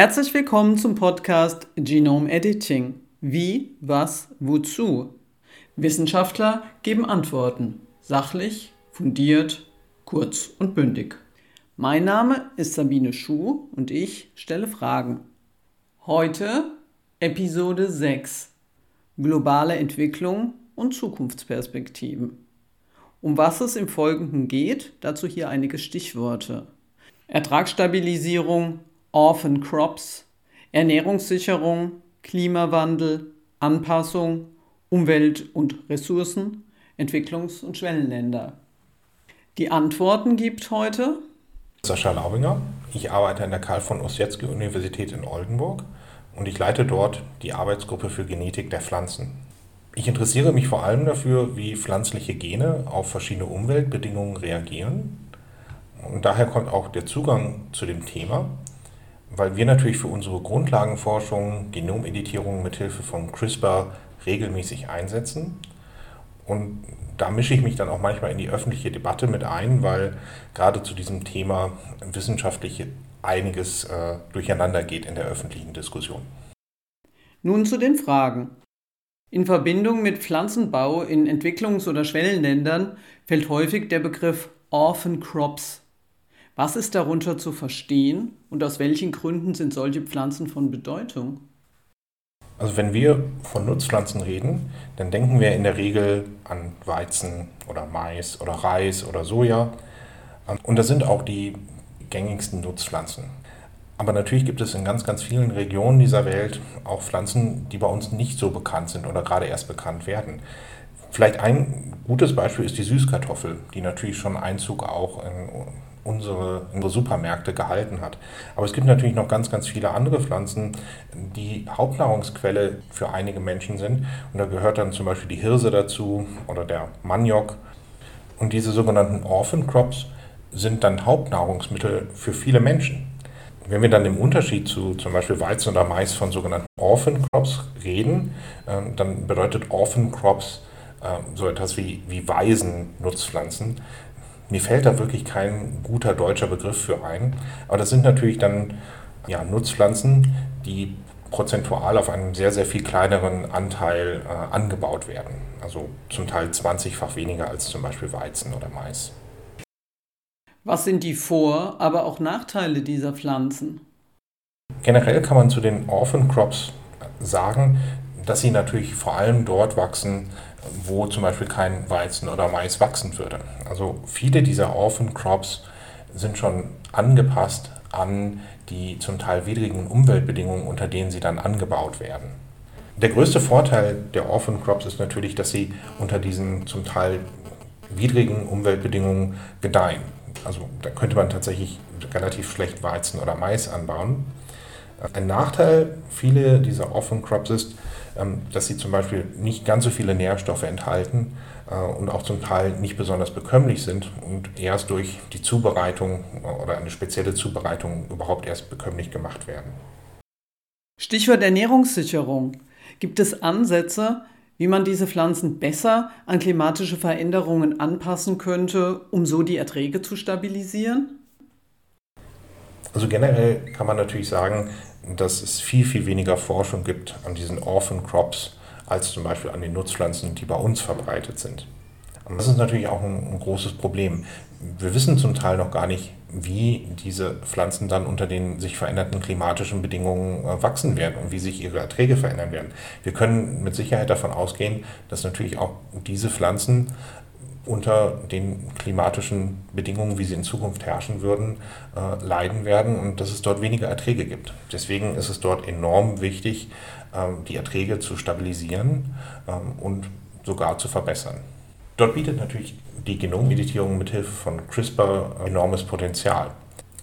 Herzlich willkommen zum Podcast Genome Editing. Wie, was, wozu? Wissenschaftler geben Antworten. Sachlich, fundiert, kurz und bündig. Mein Name ist Sabine Schuh und ich stelle Fragen. Heute Episode 6. Globale Entwicklung und Zukunftsperspektiven. Um was es im Folgenden geht, dazu hier einige Stichworte. Ertragsstabilisierung, Orphan Crops, Ernährungssicherung, Klimawandel, Anpassung, Umwelt und Ressourcen, Entwicklungs- und Schwellenländer. Die Antworten gibt heute Sascha Laubinger. Ich arbeite an der Karl von Ossietzky Universität in Oldenburg und ich leite dort die Arbeitsgruppe für Genetik der Pflanzen. Ich interessiere mich vor allem dafür, wie pflanzliche Gene auf verschiedene Umweltbedingungen reagieren. Und daher kommt auch der Zugang zu dem Thema, weil wir natürlich für unsere Grundlagenforschung Genomeditierung mithilfe von CRISPR regelmäßig einsetzen. Und da mische ich mich dann auch manchmal in die öffentliche Debatte mit ein, weil gerade zu diesem Thema wissenschaftlich einiges äh, durcheinander geht in der öffentlichen Diskussion. Nun zu den Fragen. In Verbindung mit Pflanzenbau in Entwicklungs- oder Schwellenländern fällt häufig der Begriff Orphan Crops. Was ist darunter zu verstehen und aus welchen Gründen sind solche Pflanzen von Bedeutung? Also wenn wir von Nutzpflanzen reden, dann denken wir in der Regel an Weizen oder Mais oder Reis oder Soja. Und das sind auch die gängigsten Nutzpflanzen. Aber natürlich gibt es in ganz, ganz vielen Regionen dieser Welt auch Pflanzen, die bei uns nicht so bekannt sind oder gerade erst bekannt werden. Vielleicht ein gutes Beispiel ist die Süßkartoffel, die natürlich schon Einzug auch in unsere, unsere Supermärkte gehalten hat. Aber es gibt natürlich noch ganz, ganz viele andere Pflanzen, die Hauptnahrungsquelle für einige Menschen sind. Und da gehört dann zum Beispiel die Hirse dazu oder der Maniok. Und diese sogenannten Orphan Crops sind dann Hauptnahrungsmittel für viele Menschen. Wenn wir dann im Unterschied zu zum Beispiel Weizen oder Mais von sogenannten Orphan Crops reden, ähm, dann bedeutet Orphan Crops ähm, so etwas wie, wie Waisennutzpflanzen. Mir fällt da wirklich kein guter deutscher Begriff für ein, aber das sind natürlich dann ja, Nutzpflanzen, die prozentual auf einem sehr, sehr viel kleineren Anteil äh, angebaut werden. Also zum Teil 20-fach weniger als zum Beispiel Weizen oder Mais. Was sind die Vor-, aber auch Nachteile dieser Pflanzen? Generell kann man zu den Orphan Crops sagen, dass sie natürlich vor allem dort wachsen, wo zum Beispiel kein Weizen oder Mais wachsen würde. Also viele dieser Orphan Crops sind schon angepasst an die zum Teil widrigen Umweltbedingungen, unter denen sie dann angebaut werden. Der größte Vorteil der Orphan Crops ist natürlich, dass sie unter diesen zum Teil widrigen Umweltbedingungen gedeihen. Also da könnte man tatsächlich relativ schlecht Weizen oder Mais anbauen. Ein Nachteil vieler dieser Orphan Crops ist, dass sie zum Beispiel nicht ganz so viele Nährstoffe enthalten äh, und auch zum Teil nicht besonders bekömmlich sind und erst durch die Zubereitung oder eine spezielle Zubereitung überhaupt erst bekömmlich gemacht werden. Stichwort Ernährungssicherung. Gibt es Ansätze, wie man diese Pflanzen besser an klimatische Veränderungen anpassen könnte, um so die Erträge zu stabilisieren? Also generell kann man natürlich sagen, dass es viel, viel weniger Forschung gibt an diesen Orphan Crops als zum Beispiel an den Nutzpflanzen, die bei uns verbreitet sind. Und das ist natürlich auch ein, ein großes Problem. Wir wissen zum Teil noch gar nicht, wie diese Pflanzen dann unter den sich veränderten klimatischen Bedingungen äh, wachsen werden und wie sich ihre Erträge verändern werden. Wir können mit Sicherheit davon ausgehen, dass natürlich auch diese Pflanzen unter den klimatischen Bedingungen, wie sie in Zukunft herrschen würden, äh, leiden werden und dass es dort weniger Erträge gibt. Deswegen ist es dort enorm wichtig, ähm, die Erträge zu stabilisieren ähm, und sogar zu verbessern. Dort bietet natürlich die Genomeditierung mithilfe von CRISPR enormes Potenzial.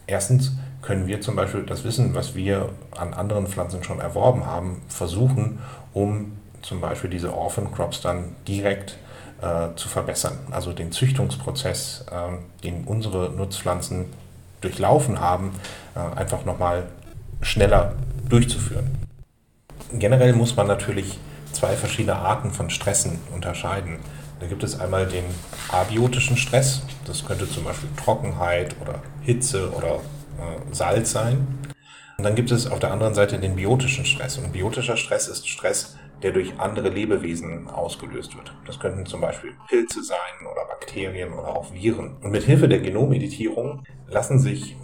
Erstens können wir zum Beispiel das Wissen, was wir an anderen Pflanzen schon erworben haben, versuchen, um zum Beispiel diese Orphan Crops dann direkt äh, zu verbessern. Also den Züchtungsprozess, äh, den unsere Nutzpflanzen durchlaufen haben, äh, einfach nochmal schneller durchzuführen. Generell muss man natürlich zwei verschiedene Arten von Stressen unterscheiden. Da gibt es einmal den abiotischen Stress, das könnte zum Beispiel Trockenheit oder Hitze oder äh, Salz sein. Und dann gibt es auf der anderen Seite den biotischen Stress. Und biotischer Stress ist Stress, der durch andere Lebewesen ausgelöst wird. Das könnten zum Beispiel Pilze sein oder Bakterien oder auch Viren. Und mit Hilfe der Genomeditierung lassen sich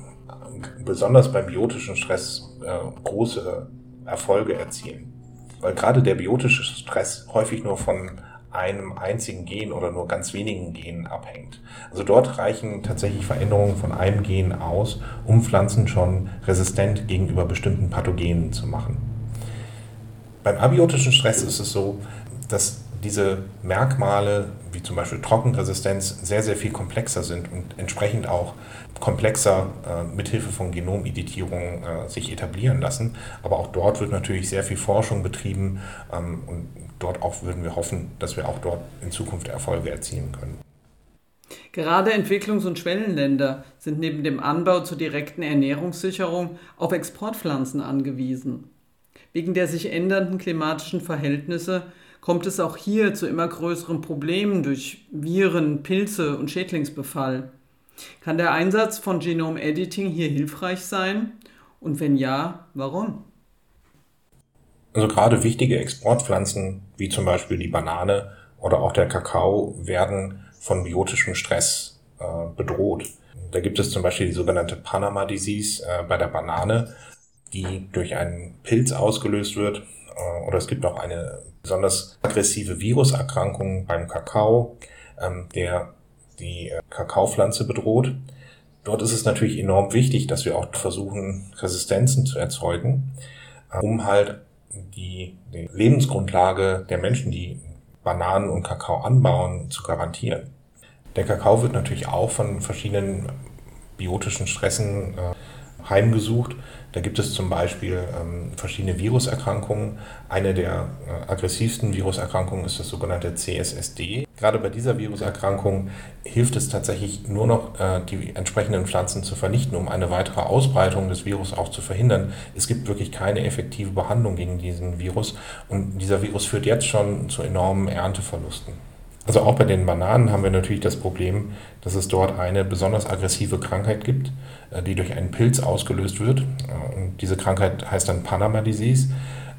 besonders beim biotischen Stress äh, große Erfolge erzielen. Weil gerade der biotische Stress häufig nur von einem einzigen Gen oder nur ganz wenigen Genen abhängt. Also dort reichen tatsächlich Veränderungen von einem Gen aus, um Pflanzen schon resistent gegenüber bestimmten Pathogenen zu machen. Beim abiotischen Stress ist es so, dass diese Merkmale, wie zum Beispiel Trockenresistenz, sehr, sehr viel komplexer sind und entsprechend auch komplexer äh, mithilfe von Genomeditierung äh, sich etablieren lassen. Aber auch dort wird natürlich sehr viel Forschung betrieben ähm, und dort auch würden wir hoffen, dass wir auch dort in Zukunft Erfolge erzielen können. Gerade Entwicklungs- und Schwellenländer sind neben dem Anbau zur direkten Ernährungssicherung auf Exportpflanzen angewiesen. Wegen der sich ändernden klimatischen Verhältnisse kommt es auch hier zu immer größeren Problemen durch Viren, Pilze und Schädlingsbefall. Kann der Einsatz von Genom-Editing hier hilfreich sein? Und wenn ja, warum? Also gerade wichtige Exportpflanzen wie zum Beispiel die Banane oder auch der Kakao werden von biotischem Stress äh, bedroht. Da gibt es zum Beispiel die sogenannte Panama Disease äh, bei der Banane, die durch einen Pilz ausgelöst wird. Äh, oder es gibt auch eine besonders aggressive Viruserkrankung beim Kakao, ähm, der die äh, Kakaopflanze bedroht. Dort ist es natürlich enorm wichtig, dass wir auch versuchen, Resistenzen zu erzeugen, äh, um halt die, die Lebensgrundlage der Menschen, die Bananen und Kakao anbauen, zu garantieren. Der Kakao wird natürlich auch von verschiedenen biotischen Stressen heimgesucht. Da gibt es zum Beispiel ähm, verschiedene Viruserkrankungen. Eine der äh, aggressivsten Viruserkrankungen ist das sogenannte CSSD. Gerade bei dieser Viruserkrankung hilft es tatsächlich nur noch, äh, die entsprechenden Pflanzen zu vernichten, um eine weitere Ausbreitung des Virus auch zu verhindern. Es gibt wirklich keine effektive Behandlung gegen diesen Virus und dieser Virus führt jetzt schon zu enormen Ernteverlusten. Also auch bei den Bananen haben wir natürlich das Problem, dass es dort eine besonders aggressive Krankheit gibt, äh, die durch einen Pilz ausgelöst wird. Äh, und diese Krankheit heißt dann Panama Disease.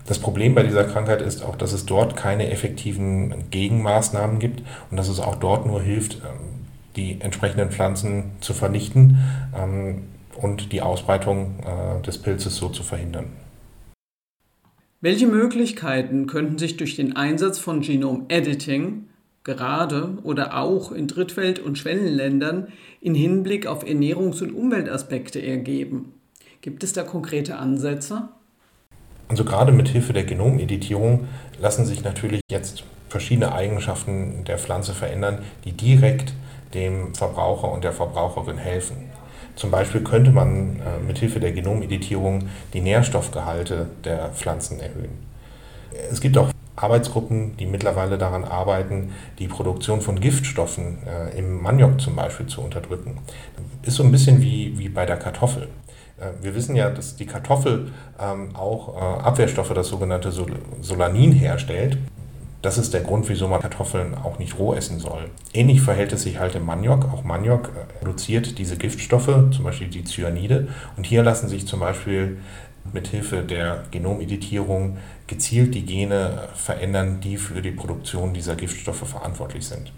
Das Problem bei dieser Krankheit ist auch, dass es dort keine effektiven Gegenmaßnahmen gibt und dass es auch dort nur hilft, ähm, die entsprechenden Pflanzen zu vernichten ähm, und die Ausbreitung äh, des Pilzes so zu verhindern. Welche Möglichkeiten könnten sich durch den Einsatz von Genome Editing gerade oder auch in Drittwelt- und Schwellenländern in Hinblick auf Ernährungs- und Umweltaspekte ergeben. Gibt es da konkrete Ansätze? Also gerade mit Hilfe der Genomeditierung lassen sich natürlich jetzt verschiedene Eigenschaften der Pflanze verändern, die direkt dem Verbraucher und der Verbraucherin helfen. Zum Beispiel könnte man äh, mit Hilfe der Genomeditierung die Nährstoffgehalte der Pflanzen erhöhen. Es gibt auch Arbeitsgruppen, die mittlerweile daran arbeiten, die Produktion von Giftstoffen äh, im Maniok zum Beispiel zu unterdrücken. Ist so ein bisschen wie, wie bei der Kartoffel. Äh, wir wissen ja, dass die Kartoffel ähm, auch äh, Abwehrstoffe, das sogenannte Sol Solanin, herstellt. Das ist der Grund, wieso man Kartoffeln auch nicht roh essen soll. Ähnlich verhält es sich halt im Maniok. Auch Maniok äh, produziert diese Giftstoffe, zum Beispiel die Cyanide. Und hier lassen sich zum Beispiel mithilfe der Genomeditierung gezielt die Gene verändern, die für die Produktion dieser Giftstoffe verantwortlich sind.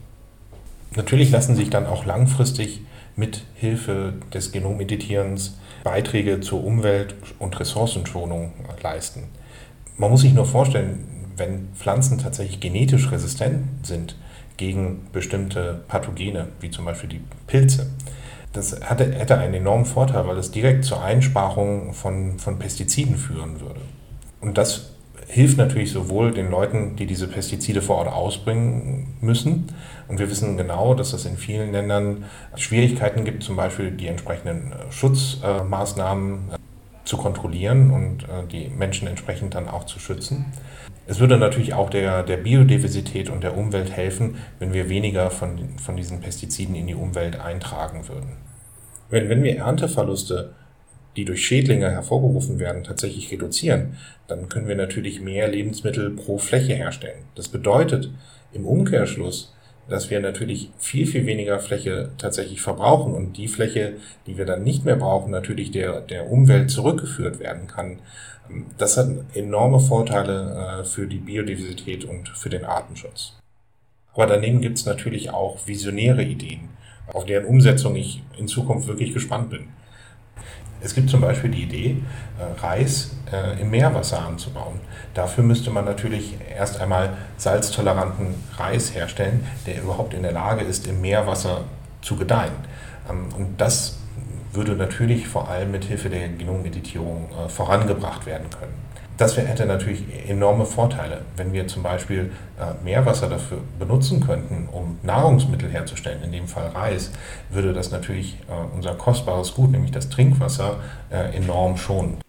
Natürlich lassen sich dann auch langfristig mit Hilfe des Genomeditierens Beiträge zur Umwelt- und Ressourcenschonung leisten. Man muss sich nur vorstellen, wenn Pflanzen tatsächlich genetisch resistent sind gegen bestimmte Pathogene, wie zum Beispiel die Pilze, das hatte, hätte einen enormen Vorteil, weil es direkt zur Einsparung von, von Pestiziden führen würde. Und das hilft natürlich sowohl den Leuten, die diese Pestizide vor Ort ausbringen müssen. Und wir wissen genau, dass es in vielen Ländern Schwierigkeiten gibt, zum Beispiel die entsprechenden äh, Schutzmaßnahmen äh, zu kontrollieren und äh, die Menschen entsprechend dann auch zu schützen. Es würde natürlich auch der, der Biodiversität und der Umwelt helfen, wenn wir weniger von, von diesen Pestiziden in die Umwelt eintragen würden. Wenn, wenn wir Ernteverluste die durch Schädlinge hervorgerufen werden, tatsächlich reduzieren, dann können wir natürlich mehr Lebensmittel pro Fläche herstellen. Das bedeutet im Umkehrschluss, dass wir natürlich viel, viel weniger Fläche tatsächlich verbrauchen und die Fläche, die wir dann nicht mehr brauchen, natürlich der, der Umwelt zurückgeführt werden kann. Das hat enorme Vorteile äh, für die Biodiversität und für den Artenschutz. Aber daneben gibt es natürlich auch visionäre Ideen, auf deren Umsetzung ich in Zukunft wirklich gespannt bin. Es gibt zum Beispiel die Idee, äh, Reis äh, im Meerwasser anzubauen. Dafür müsste man natürlich erst einmal salztoleranten Reis herstellen, der überhaupt in der Lage ist, im Meerwasser zu gedeihen. Ähm, und das würde natürlich vor allem mit Hilfe der Genomeditierung äh, vorangebracht werden können. Das hätte natürlich enorme Vorteile, wenn wir zum Beispiel äh, Meerwasser dafür benutzen könnten, um Nahrungsmittel herzustellen, in dem Fall Reis, würde das natürlich äh, unser kostbares Gut, nämlich das Trinkwasser, enorm schonen.